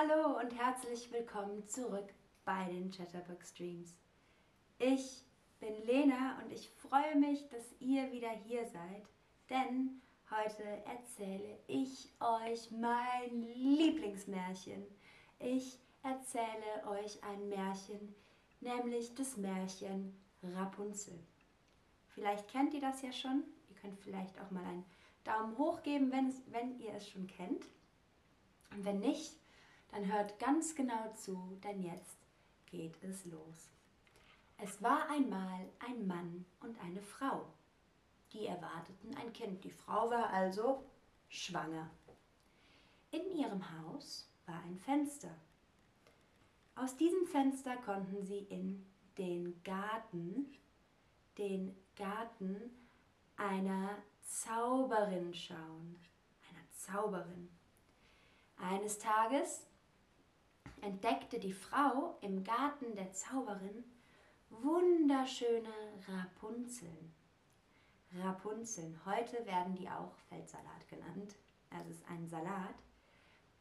Hallo und herzlich willkommen zurück bei den Chatterbug Streams. Ich bin Lena und ich freue mich, dass ihr wieder hier seid, denn heute erzähle ich euch mein Lieblingsmärchen. Ich erzähle euch ein Märchen, nämlich das Märchen Rapunzel. Vielleicht kennt ihr das ja schon. Ihr könnt vielleicht auch mal einen Daumen hoch geben, wenn, es, wenn ihr es schon kennt. Und wenn nicht, dann hört ganz genau zu, denn jetzt geht es los. Es war einmal ein Mann und eine Frau. Die erwarteten ein Kind. Die Frau war also schwanger. In ihrem Haus war ein Fenster. Aus diesem Fenster konnten sie in den Garten, den Garten einer Zauberin schauen. Einer Zauberin. Eines Tages entdeckte die Frau im Garten der Zauberin wunderschöne Rapunzeln. Rapunzeln, heute werden die auch Feldsalat genannt. Es ist ein Salat.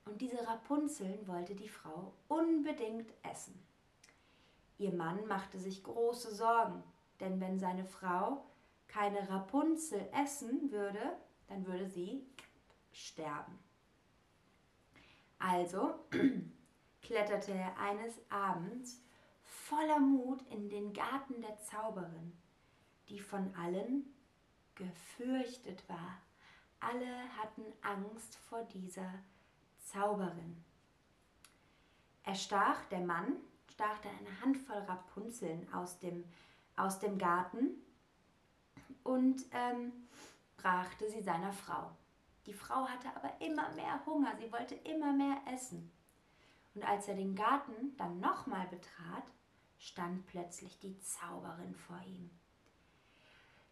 Und diese Rapunzeln wollte die Frau unbedingt essen. Ihr Mann machte sich große Sorgen, denn wenn seine Frau keine Rapunzel essen würde, dann würde sie sterben. Also kletterte er eines Abends voller Mut in den Garten der Zauberin, die von allen gefürchtet war. Alle hatten Angst vor dieser Zauberin. Er stach, der Mann, stachte eine Handvoll Rapunzeln aus dem, aus dem Garten und ähm, brachte sie seiner Frau. Die Frau hatte aber immer mehr Hunger, sie wollte immer mehr essen. Und als er den Garten dann nochmal betrat, stand plötzlich die Zauberin vor ihm.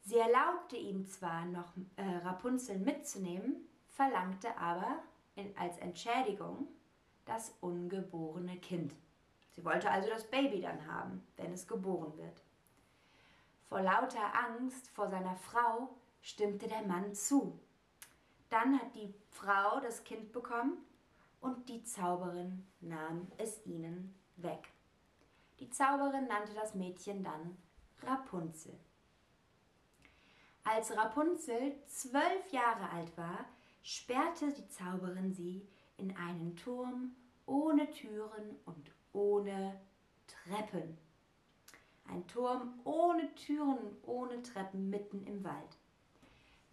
Sie erlaubte ihm zwar noch äh, Rapunzel mitzunehmen, verlangte aber in, als Entschädigung das ungeborene Kind. Sie wollte also das Baby dann haben, wenn es geboren wird. Vor lauter Angst vor seiner Frau stimmte der Mann zu. Dann hat die Frau das Kind bekommen und die Zauberin nahm es ihnen weg. Die Zauberin nannte das Mädchen dann Rapunzel. Als Rapunzel zwölf Jahre alt war, sperrte die Zauberin sie in einen Turm ohne Türen und ohne Treppen. Ein Turm ohne Türen, ohne Treppen mitten im Wald.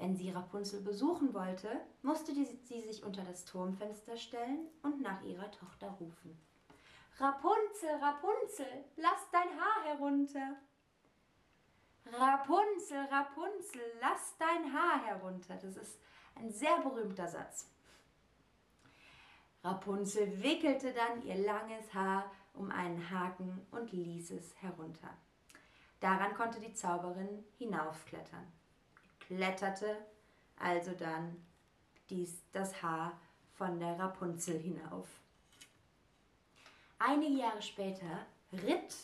Wenn sie Rapunzel besuchen wollte, musste sie sich unter das Turmfenster stellen und nach ihrer Tochter rufen. Rapunzel, Rapunzel, lass dein Haar herunter. Rapunzel, Rapunzel, lass dein Haar herunter. Das ist ein sehr berühmter Satz. Rapunzel wickelte dann ihr langes Haar um einen Haken und ließ es herunter. Daran konnte die Zauberin hinaufklettern. Kletterte also dann dies, das Haar von der Rapunzel hinauf. Einige Jahre später ritt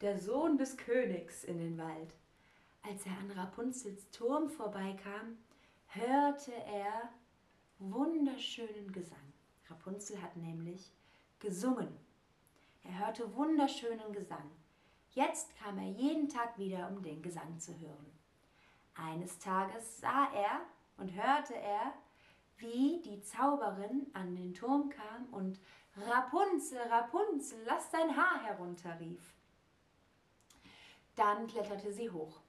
der Sohn des Königs in den Wald. Als er an Rapunzels Turm vorbeikam, hörte er wunderschönen Gesang. Rapunzel hat nämlich gesungen. Er hörte wunderschönen Gesang. Jetzt kam er jeden Tag wieder, um den Gesang zu hören. Eines Tages sah er und hörte er, wie die Zauberin an den Turm kam und Rapunzel, Rapunzel, lass dein Haar herunter rief. Dann kletterte sie hoch.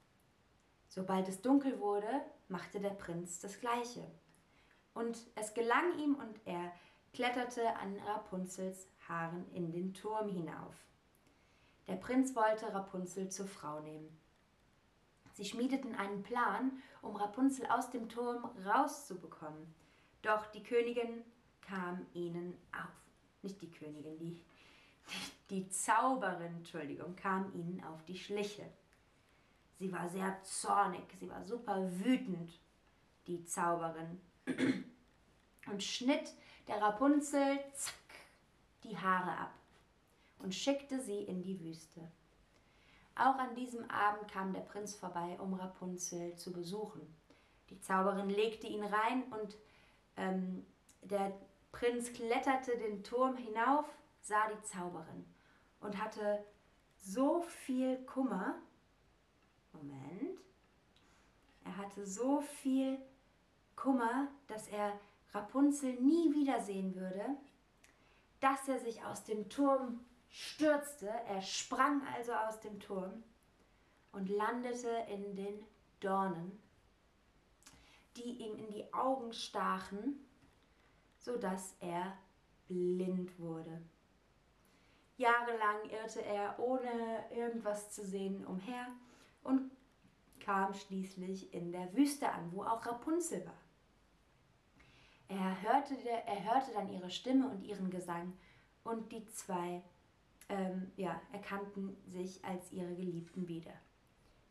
Sobald es dunkel wurde, machte der Prinz das gleiche. Und es gelang ihm und er kletterte an Rapunzels Haaren in den Turm hinauf. Der Prinz wollte Rapunzel zur Frau nehmen. Sie schmiedeten einen Plan, um Rapunzel aus dem Turm rauszubekommen. Doch die Königin kam ihnen auf. Nicht die Königin, die, die, Zauberin, Entschuldigung, kam ihnen auf die Schliche. Sie war sehr zornig, sie war super wütend, die Zauberin, und schnitt der Rapunzel zack, die Haare ab und schickte sie in die Wüste. Auch an diesem Abend kam der Prinz vorbei, um Rapunzel zu besuchen. Die Zauberin legte ihn rein und ähm, der Prinz kletterte den Turm hinauf, sah die Zauberin und hatte so viel Kummer. Moment. Er hatte so viel Kummer, dass er Rapunzel nie wiedersehen würde, dass er sich aus dem Turm stürzte. Er sprang also aus dem Turm und landete in den Dornen, die ihm in die Augen stachen, sodass er blind wurde. Jahrelang irrte er, ohne irgendwas zu sehen, umher und kam schließlich in der Wüste an, wo auch Rapunzel war. Er hörte, er hörte dann ihre Stimme und ihren Gesang und die zwei ähm, ja, erkannten sich als ihre Geliebten wieder.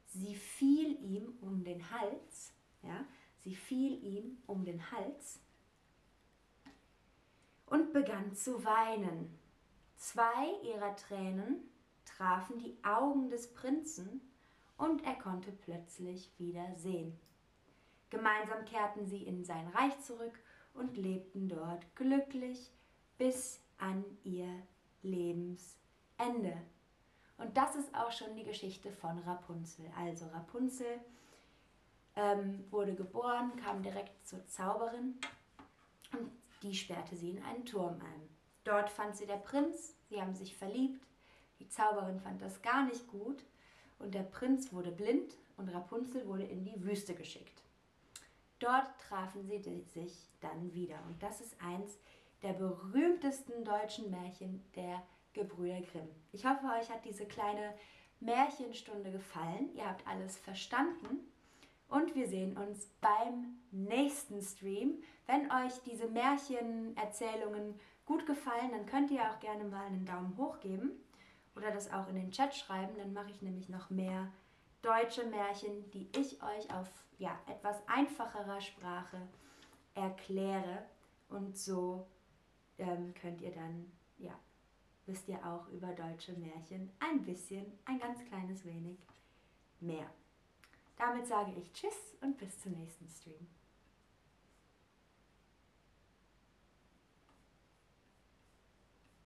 Sie fiel ihm um den Hals, ja, sie fiel ihm um den Hals und begann zu weinen. Zwei ihrer Tränen trafen die Augen des Prinzen und er konnte plötzlich wieder sehen. Gemeinsam kehrten sie in sein Reich zurück und lebten dort glücklich bis an ihr Lebensende. Und das ist auch schon die Geschichte von Rapunzel. Also Rapunzel ähm, wurde geboren, kam direkt zur Zauberin und die sperrte sie in einen Turm ein. Dort fand sie der Prinz, sie haben sich verliebt. Die Zauberin fand das gar nicht gut und der Prinz wurde blind und Rapunzel wurde in die Wüste geschickt. Dort trafen sie sich dann wieder und das ist eins der berühmtesten deutschen Märchen der Gebrüder Grimm. Ich hoffe, euch hat diese kleine Märchenstunde gefallen. Ihr habt alles verstanden. Und wir sehen uns beim nächsten Stream. Wenn euch diese Märchenerzählungen gut gefallen, dann könnt ihr auch gerne mal einen Daumen hoch geben oder das auch in den Chat schreiben. Dann mache ich nämlich noch mehr deutsche Märchen, die ich euch auf ja, etwas einfacherer Sprache erkläre. Und so ähm, könnt ihr dann, ja, wisst ihr auch über deutsche Märchen ein bisschen, ein ganz kleines wenig mehr. Damit sage ich Tschüss und bis zum nächsten Stream.